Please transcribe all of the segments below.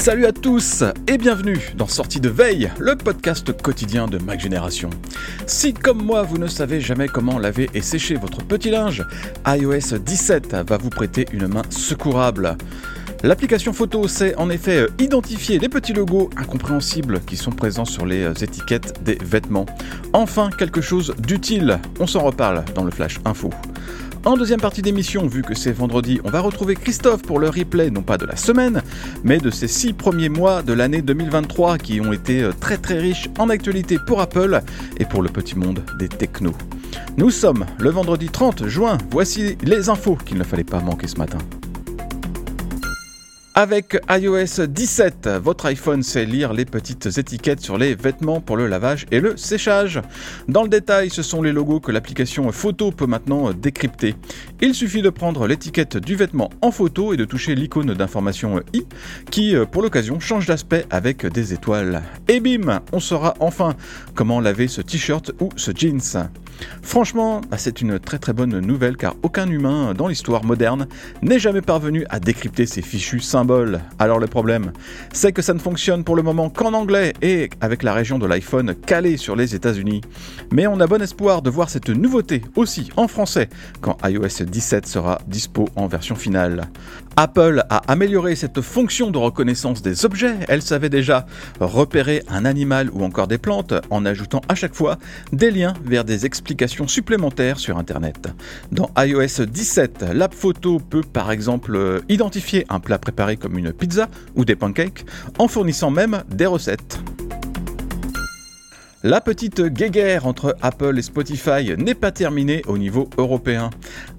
Salut à tous et bienvenue dans Sortie de Veille, le podcast quotidien de Mac Génération. Si comme moi vous ne savez jamais comment laver et sécher votre petit linge, iOS 17 va vous prêter une main secourable. L'application photo sait en effet identifier les petits logos incompréhensibles qui sont présents sur les étiquettes des vêtements. Enfin, quelque chose d'utile, on s'en reparle dans le Flash Info. En deuxième partie d'émission, vu que c'est vendredi, on va retrouver Christophe pour le replay, non pas de la semaine, mais de ces six premiers mois de l'année 2023 qui ont été euh, très très riches en actualité pour Apple et pour le petit monde des technos. Nous sommes le vendredi 30 juin, voici les infos qu'il ne fallait pas manquer ce matin. Avec iOS 17, votre iPhone sait lire les petites étiquettes sur les vêtements pour le lavage et le séchage. Dans le détail, ce sont les logos que l'application photo peut maintenant décrypter. Il suffit de prendre l'étiquette du vêtement en photo et de toucher l'icône d'information i qui, pour l'occasion, change d'aspect avec des étoiles. Et bim, on saura enfin comment laver ce t-shirt ou ce jeans. Franchement, bah, c'est une très très bonne nouvelle car aucun humain dans l'histoire moderne n'est jamais parvenu à décrypter ces fichus symboles. Alors le problème, c'est que ça ne fonctionne pour le moment qu'en anglais et avec la région de l'iPhone calée sur les États-Unis. Mais on a bon espoir de voir cette nouveauté aussi en français quand iOS 17 sera dispo en version finale. Apple a amélioré cette fonction de reconnaissance des objets. Elle savait déjà repérer un animal ou encore des plantes en ajoutant à chaque fois des liens vers des explications supplémentaires sur Internet. Dans iOS 17, l'app photo peut par exemple identifier un plat préparé comme une pizza ou des pancakes en fournissant même des recettes. La petite guéguerre entre Apple et Spotify n'est pas terminée au niveau européen.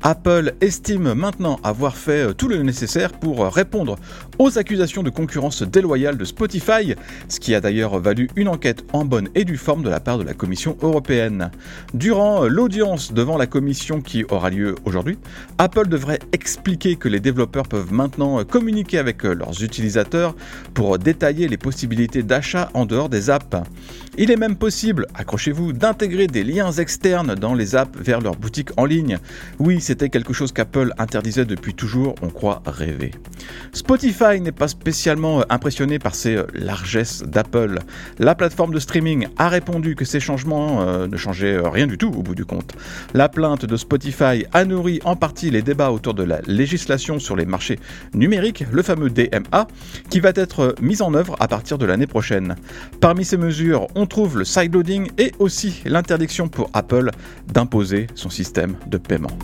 Apple estime maintenant avoir fait tout le nécessaire pour répondre aux accusations de concurrence déloyale de Spotify, ce qui a d'ailleurs valu une enquête en bonne et due forme de la part de la Commission européenne. Durant l'audience devant la Commission qui aura lieu aujourd'hui, Apple devrait expliquer que les développeurs peuvent maintenant communiquer avec leurs utilisateurs pour détailler les possibilités d'achat en dehors des apps. Il est même possible, accrochez-vous, d'intégrer des liens externes dans les apps vers leur boutique en ligne. Oui, c'était quelque chose qu'Apple interdisait depuis toujours, on croit rêver. Spotify n'est pas spécialement impressionné par ces euh, largesses d'Apple. La plateforme de streaming a répondu que ces changements euh, ne changeaient rien du tout au bout du compte. La plainte de Spotify a nourri en partie les débats autour de la législation sur les marchés numériques, le fameux DMA, qui va être mis en œuvre à partir de l'année prochaine. Parmi ces mesures, on trouve le sideloading et aussi l'interdiction pour Apple d'imposer son système de paiement.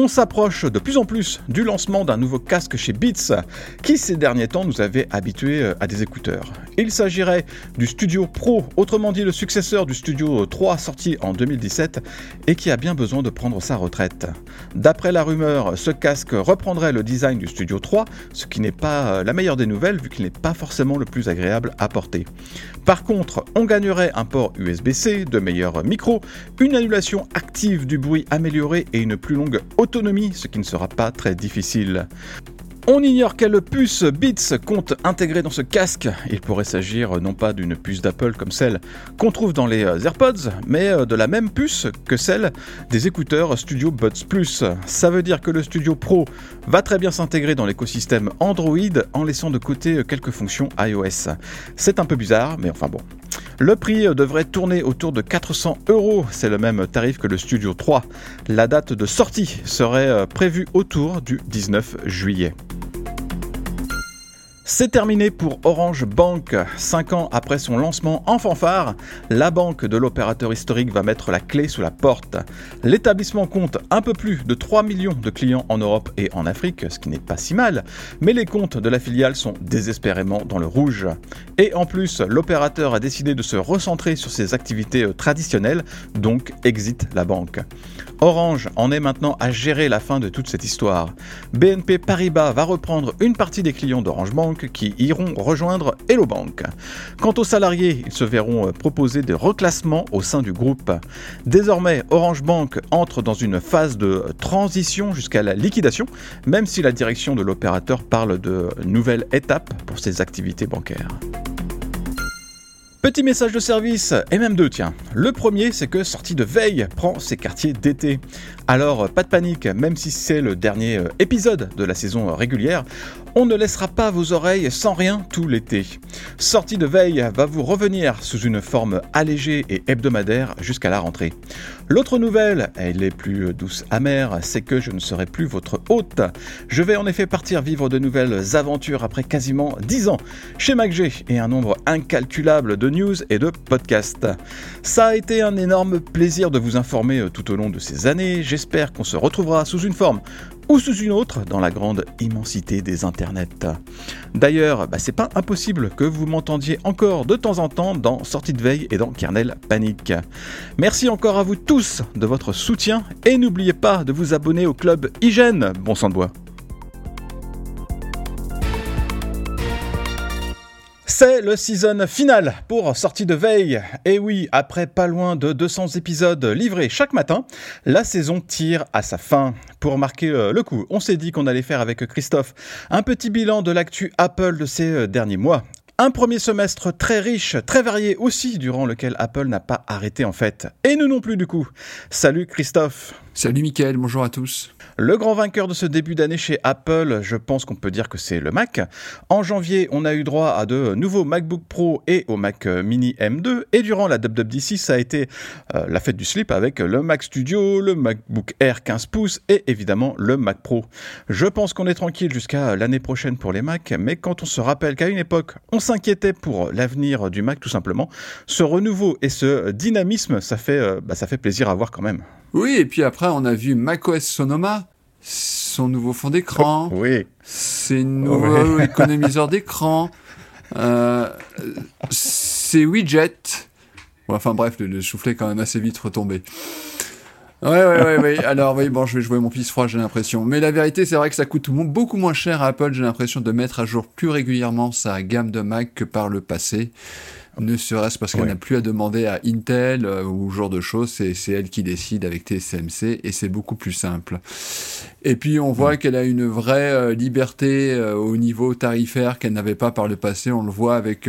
On s'approche de plus en plus du lancement d'un nouveau casque chez Beats, qui ces derniers temps nous avait habitués euh, à des écouteurs. Il s'agirait du Studio Pro, autrement dit le successeur du Studio 3 sorti en 2017 et qui a bien besoin de prendre sa retraite. D'après la rumeur, ce casque reprendrait le design du Studio 3, ce qui n'est pas euh, la meilleure des nouvelles vu qu'il n'est pas forcément le plus agréable à porter. Par contre, on gagnerait un port USB-C, de meilleurs micros, une annulation active du bruit améliorée et une plus longue autonomie, ce qui ne sera pas très difficile. On ignore quelle puce Beats compte intégrer dans ce casque. Il pourrait s'agir non pas d'une puce d'Apple comme celle qu'on trouve dans les AirPods, mais de la même puce que celle des écouteurs Studio Buds Plus. Ça veut dire que le Studio Pro va très bien s'intégrer dans l'écosystème Android en laissant de côté quelques fonctions iOS. C'est un peu bizarre, mais enfin bon. Le prix devrait tourner autour de 400 euros, c'est le même tarif que le Studio 3. La date de sortie serait prévue autour du 19 juillet. C'est terminé pour Orange Bank. Cinq ans après son lancement en fanfare, la banque de l'opérateur historique va mettre la clé sous la porte. L'établissement compte un peu plus de 3 millions de clients en Europe et en Afrique, ce qui n'est pas si mal, mais les comptes de la filiale sont désespérément dans le rouge. Et en plus, l'opérateur a décidé de se recentrer sur ses activités euh, traditionnelles, donc exit la banque. Orange en est maintenant à gérer la fin de toute cette histoire. BNP Paribas va reprendre une partie des clients d'Orange Bank qui iront rejoindre Hello Bank. Quant aux salariés, ils se verront proposer des reclassements au sein du groupe. Désormais, Orange Bank entre dans une phase de transition jusqu'à la liquidation, même si la direction de l'opérateur parle de nouvelles étapes pour ses activités bancaires. Petit message de service, et même deux, tiens. Le premier, c'est que Sortie de Veille prend ses quartiers d'été. Alors, pas de panique, même si c'est le dernier euh, épisode de la saison régulière, On ne laissera pas vos oreilles sans rien tout l'été. Sortie de veille va vous revenir sous une forme allégée et hebdomadaire jusqu'à la rentrée. L'autre nouvelle, elle est plus douce amère, c'est que je ne serai plus votre hôte. Je vais en effet partir vivre de nouvelles aventures après quasiment 10 ans chez MacG et un nombre incalculable de news et de podcasts. Ça a été un énorme plaisir de vous informer tout au long de ces années. J'espère qu'on se retrouvera sous une forme ou sous une autre dans la grande immensité des internets. D'ailleurs, bah, c'est pas impossible que vous m'entendiez encore de temps en temps dans Sortie de veille et dans Kernel Panic. Merci encore à vous tous de votre soutien et n'oubliez pas de vous abonner au club Hygiène, bon sang de bois. C'est le season final pour Sortie de Veille. Et oui, après pas loin de 200 épisodes livrés chaque matin, la saison tire à sa fin. Pour marquer euh, le coup, on s'est dit qu'on allait faire avec Christophe un petit bilan de l'actu Apple de ces euh, derniers mois. Un premier semestre très riche, très varié aussi, durant lequel Apple n'a pas arrêté en fait. Et nous non plus du coup. Salut Christophe. Salut Mickaël, bonjour à tous. Le grand vainqueur de ce début d'année chez Apple, je pense qu'on peut dire que c'est le Mac. En janvier, on a eu droit à de nouveaux MacBook Pro et au Mac Mini M2. Et durant la WWDC, ça a été euh, la fête du slip avec le Mac Studio, le MacBook Air 15 pouces et évidemment le Mac Pro. Je pense qu'on est tranquille jusqu'à l'année prochaine pour les Mac, mais quand on se rappelle qu'à une époque, on s'inquiétait pour l'avenir du Mac tout simplement, ce renouveau et ce dynamisme, ça fait, euh, bah, ça fait plaisir à voir quand même. Oui, et puis après, on a vu macOS Sonoma, son nouveau fond d'écran, oui. ses nouveaux économiseurs d'écran, euh, ses widgets. enfin bref, le, soufflet est quand même assez vite retombé. Ouais, ouais, ouais, ouais. Alors, oui, bon, je vais jouer mon fils froid, j'ai l'impression. Mais la vérité, c'est vrai que ça coûte beaucoup moins cher à Apple, j'ai l'impression, de mettre à jour plus régulièrement sa gamme de Mac que par le passé ne serait-ce parce qu'elle n'a plus à demander à Intel euh, ou ce genre de choses, c'est elle qui décide avec TSMC et c'est beaucoup plus simple. Et puis on voit qu'elle a une vraie euh, liberté euh, au niveau tarifaire qu'elle n'avait pas par le passé, on le voit avec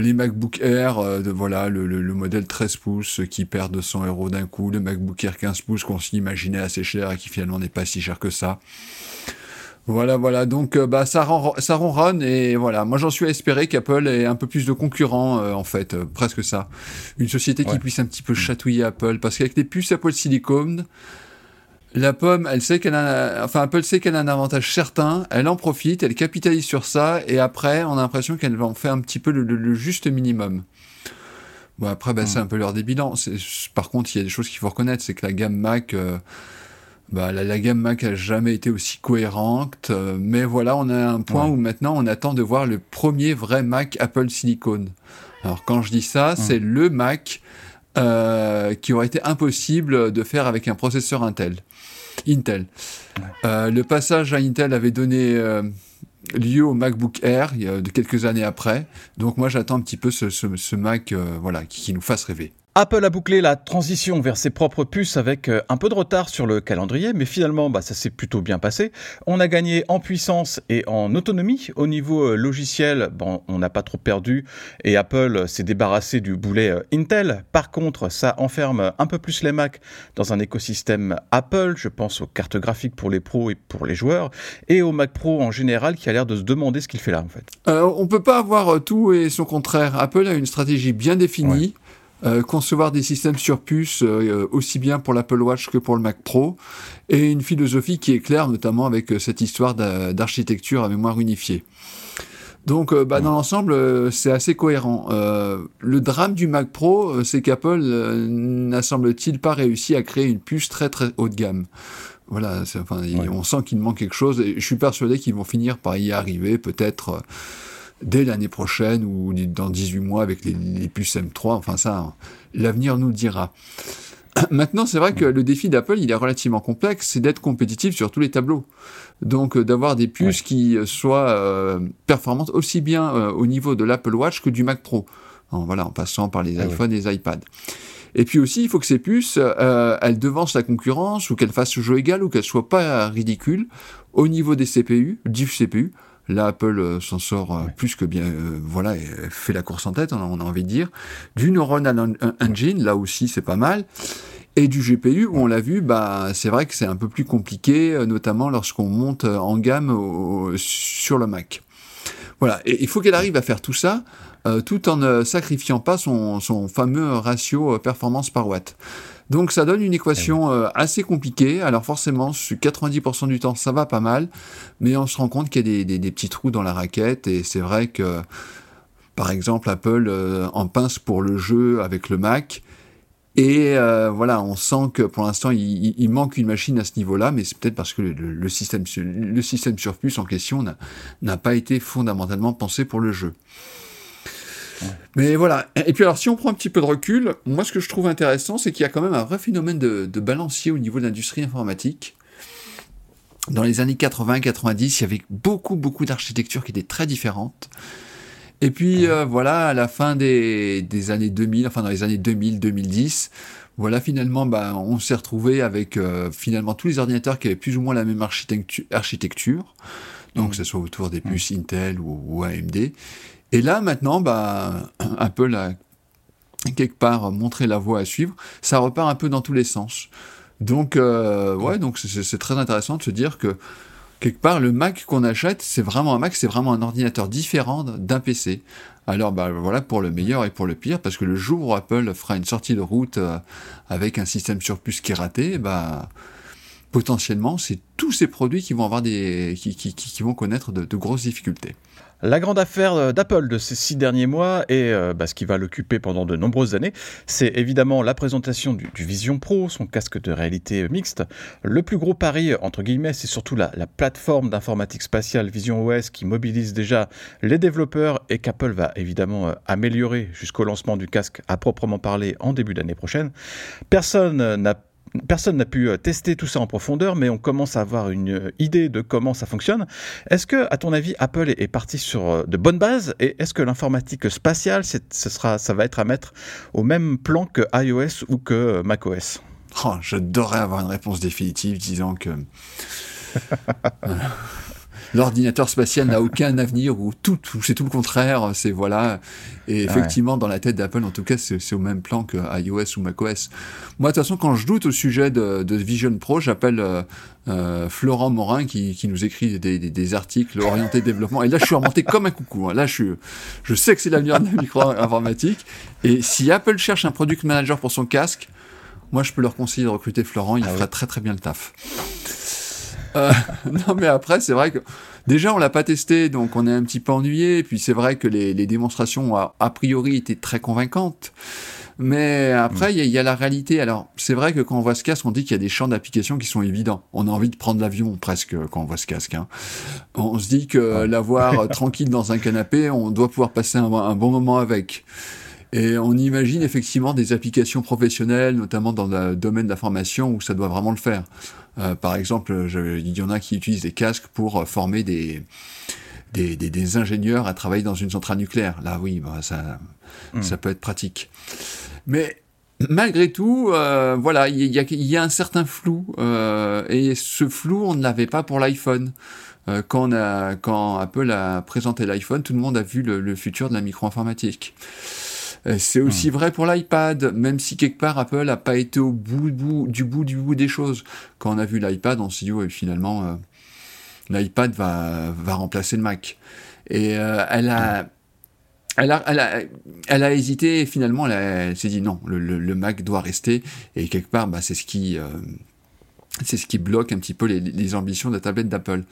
les MacBook Air, de, voilà, le, le, modèle 13 pouces qui perd 200 euros d'un coup, le MacBook Air 15 pouces qu'on s'imaginait assez cher et qui finalement n'est pas si cher que ça. Voilà, voilà. Donc, euh, bah, ça, rend, ça ronronne et voilà. Moi, j'en suis à espérer qu'Apple ait un peu plus de concurrents, euh, en fait, euh, presque ça. Une société qui puisse un petit peu chatouiller Apple, parce qu'avec les puces Apple Silicon, la pomme, elle sait qu'elle a, enfin, Apple sait qu'elle a un avantage certain. Elle en profite, elle capitalise sur ça, et après, on a l'impression qu'elle va en faire un petit peu le, juste minimum. Bon, après, bah, c'est hmm. un peu l'heure des bilans. Par contre, il y a des choses qu'il faut reconnaître, c'est que la gamme Mac bah, la, gamme Mac a jamais été aussi cohérente, euh, mais voilà, on a un point où maintenant on attend de voir le premier vrai Mac Apple Silicon. Alors quand je dis ça, c'est le Mac euh, qui aurait été impossible de faire avec un processeur Intel. Intel. Euh, le passage à Intel avait donné lieu au MacBook Air il y a de quelques années après. Donc moi j'attends un petit peu ce, Mac voilà, qui nous fasse rêver. Apple a bouclé la transition vers ses propres puces avec euh, un peu de retard sur le calendrier, mais finalement bah, ça s'est plutôt bien passé. On a gagné en puissance et en autonomie. Au niveau euh, logiciel, bon, on n'a pas trop perdu et Apple s'est débarrassé du boulet euh, Intel. Par contre, ça enferme un peu plus les Mac dans un écosystème Apple. Je pense aux cartes graphiques pour les pros et pour les joueurs et au Mac Pro en général qui a l'air de se demander ce qu'il fait là en fait. Euh, on peut pas avoir tout et son contraire. Apple a une stratégie bien définie. Euh, concevoir des systèmes sur puce euh, aussi bien pour l'Apple Watch que pour le Mac Pro, et une philosophie qui est claire, notamment avec euh, cette histoire d'architecture à mémoire unifiée. Donc, bah, dans l'ensemble, c'est assez cohérent. le drame du Mac Pro, c'est qu'Apple n'a semble-t-il pas réussi à créer une puce très très haut de gamme. Voilà, enfin, on sent qu'il manque quelque chose, et je suis persuadé qu'ils vont finir par y arriver, peut-être dès l'année prochaine ou dans 18 mois avec les, puces M3. Enfin, ça, l'avenir nous le dira. Maintenant, c'est vrai que le défi d'Apple, il est relativement complexe, c'est d'être compétitif sur tous les tableaux. Donc, euh, d'avoir des puces qui euh, soient euh, performantes aussi bien au niveau de l'Apple Watch que du Mac Pro. En, voilà, en passant par les ah iPhones et les iPads. Et puis aussi, il faut que ces puces, elles devancent la concurrence ou qu'elles fassent jeu égal ou qu'elles soient pas ridicules au niveau des CPU, du CPU, Là, Apple euh, s'en sort euh, plus que bien, euh, voilà, fait la course en tête, on a, envie de dire. Du Neuronal Engine, là aussi, c'est pas mal. Et du GPU, où on l'a vu, bah, c'est vrai que c'est un peu plus compliqué, euh, notamment lorsqu'on monte en gamme sur le Mac. Voilà, et il faut qu'elle arrive à faire tout ça euh, tout en ne sacrifiant pas son, son fameux ratio performance par watt. Donc ça donne une équation assez compliquée. Alors forcément, sur 90% du temps, ça va pas mal, mais on se rend compte qu'il y a des, des, petits trous dans la raquette, et c'est vrai que par exemple, Apple euh, en pince pour le jeu avec le Mac. Et euh, voilà, on sent que pour l'instant, il, manque une machine à ce niveau-là, mais c'est peut-être parce que le, système, le système sur puce en question n'a pas été fondamentalement pensé pour le jeu. Mais voilà. Et puis alors, si on prend un petit peu de recul, moi, ce que je trouve intéressant, c'est qu'il y a quand même un vrai phénomène de, de balancier au niveau de l'industrie informatique. Dans les années 80-90, il y avait beaucoup, beaucoup d'architectures qui étaient très différentes. Et puis euh, voilà, à la fin des, des, années 2000, enfin dans les années 2000-2010, voilà finalement, bah, on s'est retrouvé avec euh, finalement tous les ordinateurs qui avaient plus ou moins la même architecture, architecture donc que ce soit autour des puces Intel ou, AMD. Et là maintenant, bah, Apple a quelque part montré la voie à suivre. Ça repart un peu dans tous les sens. Donc euh, ouais, donc c'est très intéressant de se dire que quelque part, le Mac qu'on achète, c'est vraiment un Mac, c'est vraiment un ordinateur différent d'un PC. Alors, bah, voilà, pour le meilleur et pour le pire, parce que le jour où Apple fera une sortie de route euh, avec un système sur puce qui est raté, bah, potentiellement, c'est tous ces produits qui vont avoir des, qui, vont connaître de grosses difficultés. La grande affaire euh, d'Apple de ces six derniers mois et euh, bah, ce qui va l'occuper pendant de nombreuses années, c'est évidemment la présentation du, Vision Pro, son casque de réalité mixte. Le plus gros pari, entre guillemets, c'est surtout la, plateforme d'informatique spatiale Vision OS qui mobilise déjà les développeurs et qu'Apple va évidemment euh, améliorer jusqu'au lancement du casque à proprement parler en début d'année prochaine. Personne n'a Personne n'a pu euh, tester tout ça en profondeur, mais on commence à avoir une euh, idée de comment ça fonctionne. Est-ce que, à ton avis, Apple est parti sur euh, de bonnes bases et est-ce que l'informatique spatiale, ce sera, ça va être à mettre au même plan que iOS ou que macOS? Oh, J'adorerais avoir une réponse définitive disant que l'ordinateur spatial n'a aucun avenir ou tout, c'est tout le contraire. C'est voilà. Et effectivement, dans la tête d'Apple, en tout cas, c'est au même plan que iOS ou macOS. Moi, de toute façon, quand je doute au sujet de, Vision Pro, j'appelle euh, euh, Florent Morin qui, nous écrit des, articles orientés développement. Et là, je suis remonté comme un coucou. Hein. Là, je, suis, je sais que c'est l'avenir de la micro-informatique. Et si Apple cherche un product manager pour son casque, moi, je peux leur conseiller de recruter Florent. Il ah fera très très bien le taf. Euh, non, mais après, c'est vrai que déjà, on l'a pas testé, donc on est un petit peu ennuyé. Et puis, c'est vrai que les, les démonstrations, a, a, priori, étaient très convaincantes. Mais après, il y, a la réalité. Alors, c'est vrai que quand on voit ce casque, on dit qu'il y a des champs d'application qui sont évidents. On a envie de prendre l'avion presque quand on voit ce casque. Hein. On se dit que l'avoir tranquille dans un canapé, on doit pouvoir passer un, un bon moment avec. Et on imagine effectivement des applications professionnelles, notamment dans le domaine de la formation, où ça doit vraiment le faire. Euh, par exemple, il y en a qui utilisent des casques pour euh, former des, des, des, ingénieurs à travailler dans une centrale nucléaire. Là, oui, bah, ça, hmm. ça peut être pratique. Mais malgré tout, euh, voilà, il y, y, a un certain flou, euh, et ce flou, on ne l'avait pas pour l'iPhone. Euh, quand, on a, quand Apple a présenté l'iPhone, tout le monde a vu le, le futur de la micro-informatique. Euh, c'est aussi hmm. vrai pour l'iPad, même si quelque part Apple n'a pas été au bout, du bout du bout des choses. Quand on a vu l'iPad, on s'est dit, ouais, finalement, euh, l'iPad va, va remplacer le Mac. Et euh, elle a... Elle a, elle, a, elle a hésité et finalement elle, s'est dit non, le, le, Mac doit rester et quelque part bah, c'est ce qui c'est ce qui bloque un petit peu les, les ambitions de la tablette d'Apple.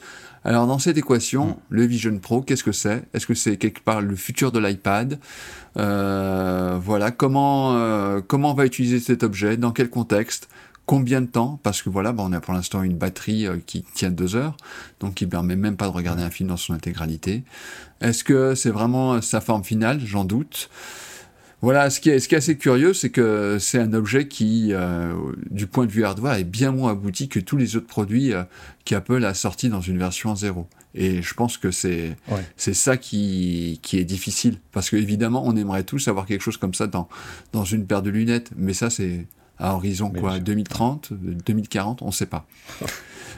Alors dans cette équation, hmm. le Vision Pro, qu'est-ce que c'est? Est-ce que c'est quelque part le futur de l'iPad? Euh, Voilà, comment euh, comment on va utiliser cet objet? Dans quel contexte? Combien de temps? Parce que voilà, on a pour l'instant une batterie euh, qui tient deux heures, donc qui permet même pas de regarder un film dans son intégralité. Est-ce que c'est vraiment sa forme finale? J'en doute. Voilà, ce qui est, ce qui est assez curieux, c'est que c'est un objet qui, euh, du point de vue hardware, est bien moins abouti que tous les autres produits euh, qu'Apple a sortis dans une version 0. Et je pense que c'est c'est ça qui, qui est difficile. Parce que évidemment, on aimerait tous avoir quelque chose comme ça dans, dans une paire de lunettes. Mais ça, c'est à horizon quoi 2030, 2040, on ne sait pas.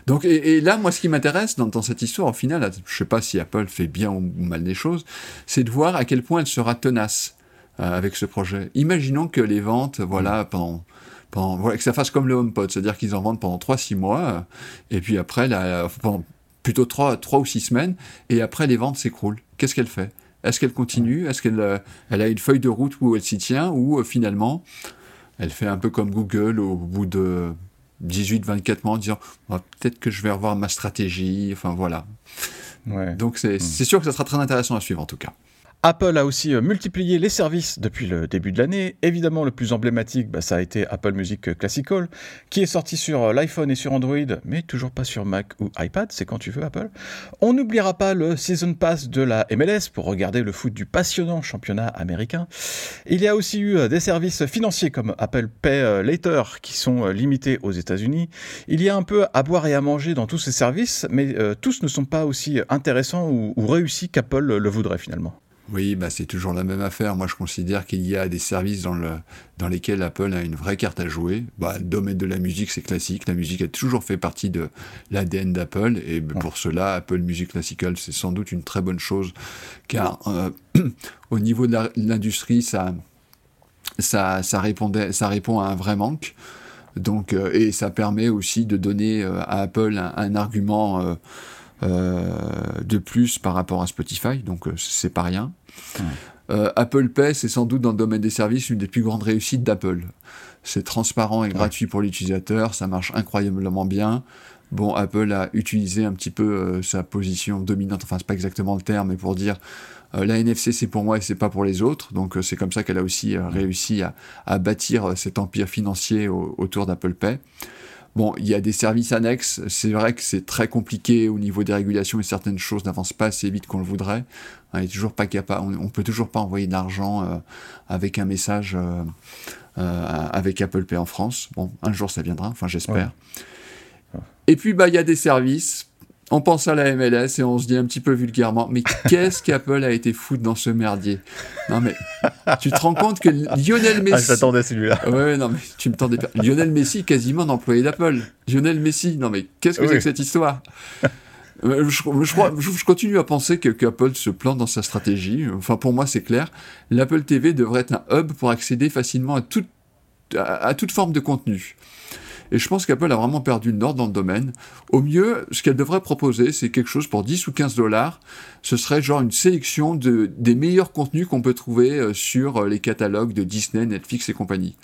Donc, et, là, moi, ce qui m'intéresse dans, dans, cette histoire, au final, je sais pas si Apple fait bien ou mal des choses, c'est de voir à quel point elle sera tenace. Euh, avec ce projet. Imaginons que les ventes, voilà, pendant pendant, que ça fasse comme le HomePod, c'est-à-dire qu'ils en vendent pendant 3-6 mois, et puis après, la, pendant plutôt 3, 3 ou 6 semaines, et après les ventes s'écroulent. Qu'est-ce qu'elle fait? Est-ce qu'elle continue? Est-ce qu'elle elle a une feuille de route où elle s'y tient, ou finalement, elle fait un peu comme Google au bout de 18-24 mois en disant peut-être que je vais revoir ma stratégie, enfin voilà. Donc hmm. c'est sûr que ça sera très intéressant à suivre en tout cas. Apple a aussi euh, multiplié les services depuis le début de l'année. Évidemment, le plus emblématique, bah, ça a été Apple Music Classical, qui est sorti sur euh, l'iPhone et sur Android, mais toujours pas sur Mac ou iPad, c'est quand tu veux Apple. On n'oubliera pas le Season Pass de la MLS pour regarder le foot du passionnant championnat américain. Il y a aussi eu euh, des services financiers comme Apple Pay Later qui sont limités aux États-Unis. Il y a un peu à boire et à manger dans tous ces services, mais tous ne sont pas aussi intéressants ou, ou réussis qu'Apple le voudrait finalement. Oui, bah c'est toujours la même affaire. Moi, je considère qu'il y a des services dans, le, dans lesquels Apple a une vraie carte à jouer. Bah, le domaine de la musique, c'est classique. La musique a toujours fait partie de l'ADN d'Apple. Et pour cela, Apple Music Classical, c'est sans doute une très bonne chose. Car euh, au niveau de l'industrie, ça, ça, ça, répondait, ça répond à un vrai manque. Donc, euh, et ça permet aussi de donner euh, à Apple un, argument euh, de plus par rapport à Spotify, donc euh, c'est pas rien. Euh, Apple Pay, c'est sans doute dans le domaine des services une des plus grandes réussites d'Apple. C'est transparent et gratuit pour l'utilisateur, ça marche incroyablement bien. Bon, Apple a utilisé un petit peu sa position dominante, enfin c'est pas exactement le terme, mais pour dire la NFC c'est pour moi et c'est pas pour les autres. Donc c'est comme ça qu'elle a aussi réussi à, bâtir cet empire financier autour d'Apple Pay. Bon, il y a des services annexes. C'est vrai que c'est très compliqué au niveau des régulations et certaines choses n'avancent pas assez vite qu'on le voudrait. On est toujours pas capable, on, peut toujours pas envoyer de l'argent euh, avec un message euh, euh, avec Apple Pay en France. Bon, un jour ça viendra, enfin j'espère. Et puis bah il y a des services on pense à la MLS et on se dit un petit peu vulgairement, mais qu'est-ce qu'Apple a été foutre dans ce merdier? Non mais, tu te rends compte que Lionel Messi... Ah, je t'attendais celui-là. Ouais, non mais tu me tendais pas. Lionel Messi, quasiment employé d'Apple. Lionel Messi, non mais qu'est-ce que c'est que cette histoire? Euh, je, je, continue à penser que qu'Apple se plante dans sa stratégie. Enfin, pour moi, c'est clair. L'Apple TV devrait être un hub pour accéder facilement à toute forme de contenu. Et je pense qu'Apple a vraiment perdu le nord dans le domaine. Au mieux, ce qu'elle devrait proposer, c'est quelque chose pour 10 ou 15 dollars. Ce serait genre une sélection de, des meilleurs contenus qu'on peut trouver euh, sur euh, les catalogues de Disney, Netflix et compagnie.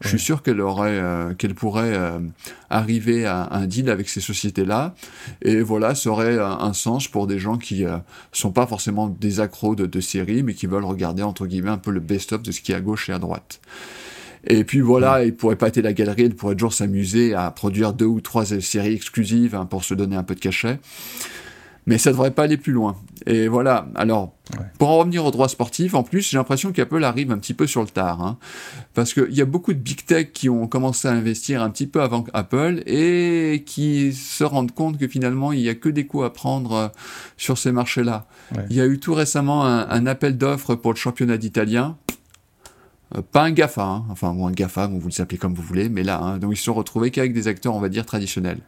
Je suis sûr qu'elle aurait, euh, qu'elle pourrait arriver à un deal avec ces sociétés-là. Et voilà, ça aurait un, sens pour des gens qui euh, sont pas forcément des accros de, de séries, mais qui veulent regarder, entre guillemets, un peu le best-of de ce qui est à gauche et à droite. Et puis voilà, il pourrait pâter la galerie, il pourrait toujours s'amuser à produire deux ou trois séries exclusives hein, pour se donner un peu de cachet. Mais ça devrait pas aller plus loin. Et voilà. Alors, pour en revenir au droit sportif, en plus, j'ai l'impression qu'Apple arrive un petit peu sur le tard. Hein, parce qu'il y a beaucoup de big tech qui ont commencé à investir un petit peu avant Apple et qui se rendent compte que finalement, il n'y a que des coups à prendre euh, sur ces marchés-là. Il y a eu tout récemment un, un appel d'offres pour le championnat d'Italien. Euh, pas un GAFA, hein. enfin, ou un GAFA, vous le appelez comme vous voulez, mais là, hein, donc ils se sont retrouvés qu'avec des acteurs, on va dire, traditionnels.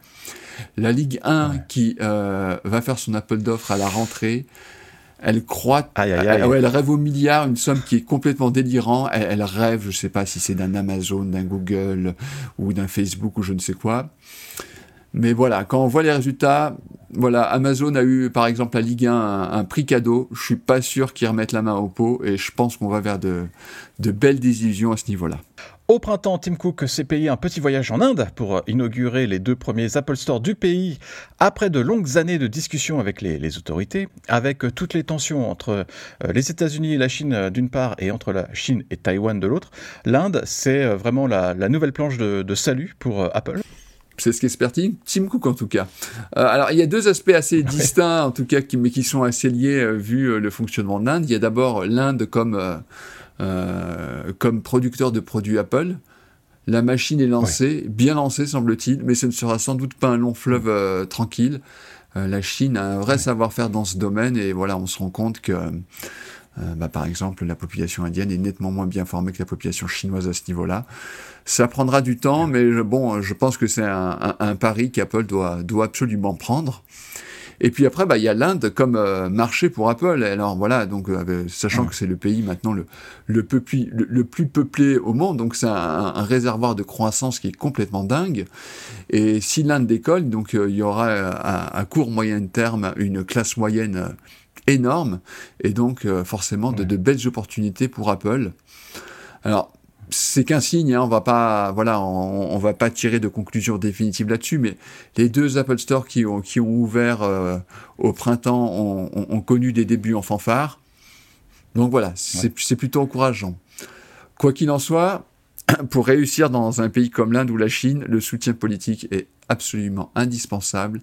La Ligue 1 qui euh, va faire son appel d'offres à la rentrée, elle croit, elle, rêve au milliard, une somme qui est complètement délirant. Elle, rêve, je sais pas si c'est d'un Amazon, d'un Google ou d'un Facebook ou je ne sais quoi. Mais voilà, quand on voit les résultats, voilà, Amazon a eu par exemple la Ligue 1 un, prix cadeau. Je suis pas sûr qu'ils remettent la main au pot et je pense qu'on va vers de, de belles désillusions à ce niveau-là. Au printemps, Tim Cook s'est payé un petit voyage en Inde pour inaugurer les deux premiers Apple Store du pays après de longues années de discussions avec les, autorités, avec toutes les tensions entre euh, les États-Unis et la Chine euh, d'une part et entre la Chine et Taïwan de l'autre. L'Inde, c'est euh, vraiment la, nouvelle planche de salut pour Apple. C'est ce qu'espère Tim Cook en tout cas. Euh, alors il y a deux aspects assez distincts en tout cas, qui, mais qui sont assez liés euh, vu euh, le fonctionnement de l'Inde. Il y a d'abord l'Inde comme comme producteur de produits Apple. La machine est lancée, bien lancée semble-t-il, mais ce ne sera sans doute pas un long fleuve tranquille. la Chine a un vrai savoir-faire dans ce domaine et voilà, on se rend compte que euh, bah, par exemple, la population indienne est nettement moins bien formée que la population chinoise à ce niveau-là. Ça prendra du temps, mais bon, je pense que c'est un, un, pari qu'Apple doit, doit absolument prendre. Et puis après, bah, il y a l'Inde comme euh, marché pour Apple. Alors voilà, donc euh, sachant que c'est le pays maintenant le, le, le, plus peuplé au monde, donc c'est un, réservoir de croissance qui est complètement dingue. Et si l'Inde décolle, donc il y aura à, court moyen terme une classe moyenne énorme, et donc forcément de, de belles opportunités pour Apple. Alors, c'est qu'un signe, hein, on va pas, voilà, on, va pas tirer de conclusion définitive là-dessus, mais les deux Apple Store qui ont, qui ont ouvert euh, au printemps ont, connu des débuts en fanfare. Donc voilà, c'est plutôt encourageant. Quoi qu'il en soit, pour réussir dans un pays comme l'Inde ou la Chine, le soutien politique est absolument indispensable.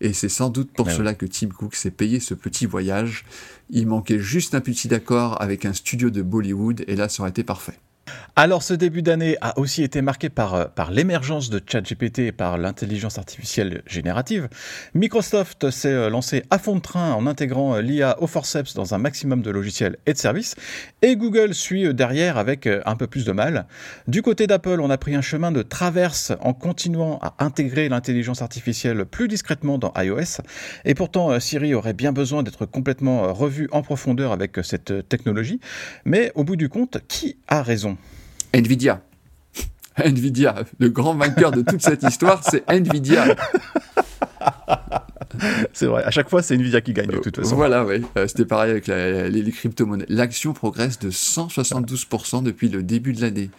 Et c'est sans doute pour cela que Tim Cook s'est payé ce petit voyage. Il manquait juste un petit d'accord avec un studio de Bollywood et là, ça aurait été parfait. Alors ce début d'année a aussi été marqué par, euh, par l'émergence de ChatGPT et par l'intelligence artificielle générative. Microsoft s'est euh, lancé à fond de train en intégrant euh, l'IA au forceps dans un maximum de logiciels et de services, et Google suit derrière avec un peu plus de mal. Du côté d'Apple, on a pris un chemin de traverse en continuant à intégrer l'intelligence artificielle plus discrètement dans iOS, et pourtant Siri aurait bien besoin d'être complètement revu en profondeur avec cette technologie, mais au bout du compte, qui a raison? Nvidia. Nvidia, le grand vainqueur de toute cette histoire, c'est Nvidia. c'est vrai, à chaque fois, c'est Nvidia qui gagne de toute façon. Voilà, oui. Euh, c'était pareil avec les, crypto-monnaies. L'action progresse de 172% depuis le début de l'année.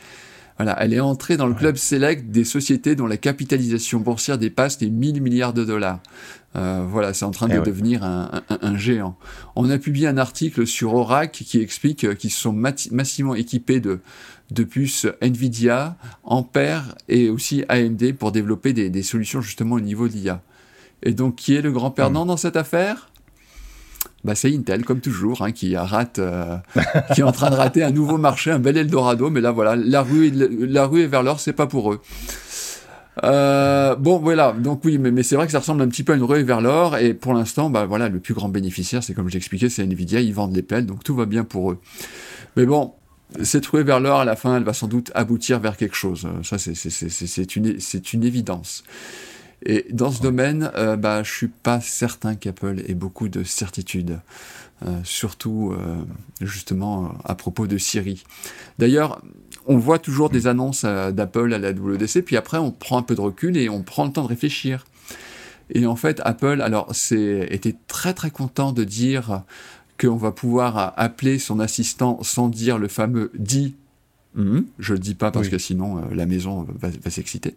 Voilà, elle est entrée dans le club select des sociétés dont la capitalisation boursière dépasse les 1000 milliards de dollars. Euh, voilà, c'est en train de eh devenir un, géant. On a publié un article sur Oracle qui explique euh, qu'ils sont massivement équipés de, de puces Nvidia, Ampere et aussi AMD pour développer des, solutions justement au niveau de l'IA. Et donc, qui est le grand perdant hmm. dans cette affaire? Bah, c'est Intel, comme toujours, hein, qui rate, euh, qui est en train de rater un nouveau marché, un bel Eldorado. Mais là, voilà, la rue, la rue est vers l'or, c'est pas pour eux. Euh, bon, voilà. Donc oui, mais, mais c'est vrai que ça ressemble un petit peu à une ruée vers l'or. Et pour l'instant, bah voilà, le plus grand bénéficiaire, c'est comme j'expliquais, c'est Nvidia. Ils vendent les pelles, donc tout va bien pour eux. Mais bon, cette ruée vers l'or, à la fin, elle va sans doute aboutir vers quelque chose. Ça, c'est une, évidence. Et dans ce domaine, euh, bah, je suis pas certain qu'Apple ait beaucoup de certitudes, euh, surtout euh, justement à propos de Siri. D'ailleurs, on voit toujours des annonces d'Apple à la WDC, puis après on prend un peu de recul et on prend le temps de réfléchir. Et en fait, Apple, alors, était très très content de dire qu'on va pouvoir appeler son assistant sans dire le fameux dit. Hum, je le dis pas parce que sinon la maison va, va s'exciter.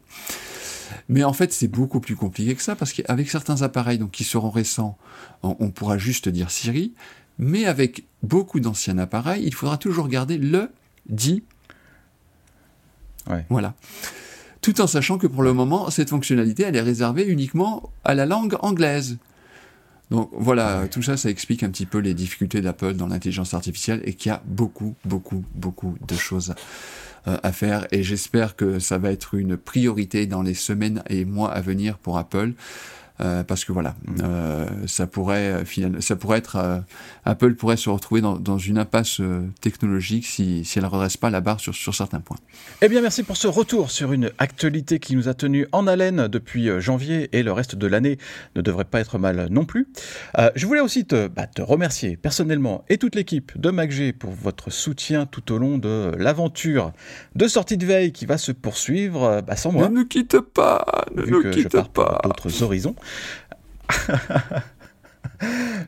Mais en fait, c'est beaucoup plus compliqué que ça, parce qu'avec certains appareils donc, qui seront récents, on, pourra juste dire Siri, mais avec beaucoup d'anciens appareils, il faudra toujours garder le dit. Voilà. Tout en sachant que pour le moment, cette fonctionnalité, elle est réservée uniquement à la langue anglaise. Donc voilà, tout ça, ça explique un petit peu les difficultés d'Apple dans l'intelligence artificielle et qu'il y a beaucoup, beaucoup, beaucoup de choses euh, à faire et j'espère que ça va être une priorité dans les semaines et mois à venir pour Apple. Euh, parce que voilà, euh, ça pourrait euh, ça pourrait être euh, Apple pourrait se retrouver dans, dans une impasse technologique si, si elle ne redresse pas la barre sur, sur certains points. Eh bien, merci pour ce retour sur une actualité qui nous a tenu en haleine depuis janvier et le reste de l'année ne devrait pas être mal non plus. je voulais aussi te, bah, te remercier personnellement et toute l'équipe de MacG pour votre soutien tout au long de l'aventure de sortie de veille qui va se poursuivre bah, sans moi. Ne nous quitte pas, ne nous quitte pas. D'autres horizons.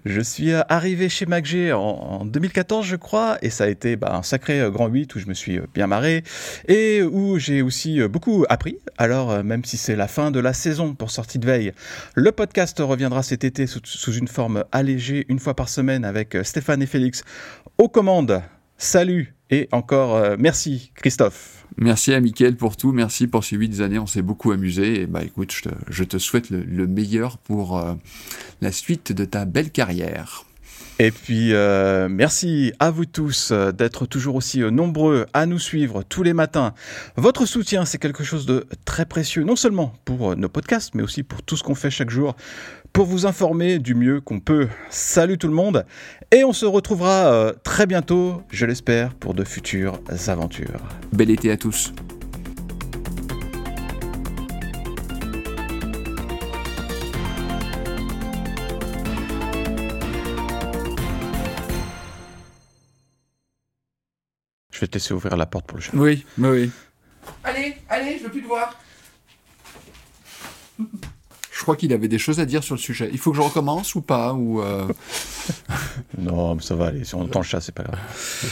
Je suis euh, arrivé chez MacG en, 2014, je crois, et ça a été bah, un sacré euh, grand 8 où je me suis euh, bien marré et où j'ai aussi beaucoup appris. Alors, même si c'est la fin de la saison pour sortie de veille, le podcast reviendra cet été sous une forme allégée, une fois par semaine, avec Stéphane et Félix aux commandes. Salut et encore merci, Christophe. Merci à Mickaël pour tout, merci pour ces huit années, on s'est beaucoup amusé. Et bah écoute, je te, souhaite le, meilleur pour euh, la suite de ta belle carrière. Et puis, euh, merci à vous tous euh, d'être toujours aussi nombreux à nous suivre tous les matins. Votre soutien, c'est quelque chose de très précieux, non seulement pour nos podcasts, mais aussi pour tout ce qu'on fait chaque jour pour vous informer du mieux qu'on peut. Salut tout le monde et on se retrouvera euh, très bientôt, je l'espère, pour de futures aventures. Bel été à tous. Vais te laisser ouvrir la porte pour le chat. Oui, oui, oui. Allez, allez, je veux plus te voir. Je crois qu'il avait des choses à dire sur le sujet. Il faut que je recommence ou pas ou euh, Non, mais ça va aller. Si on entend le chat, c'est pas grave.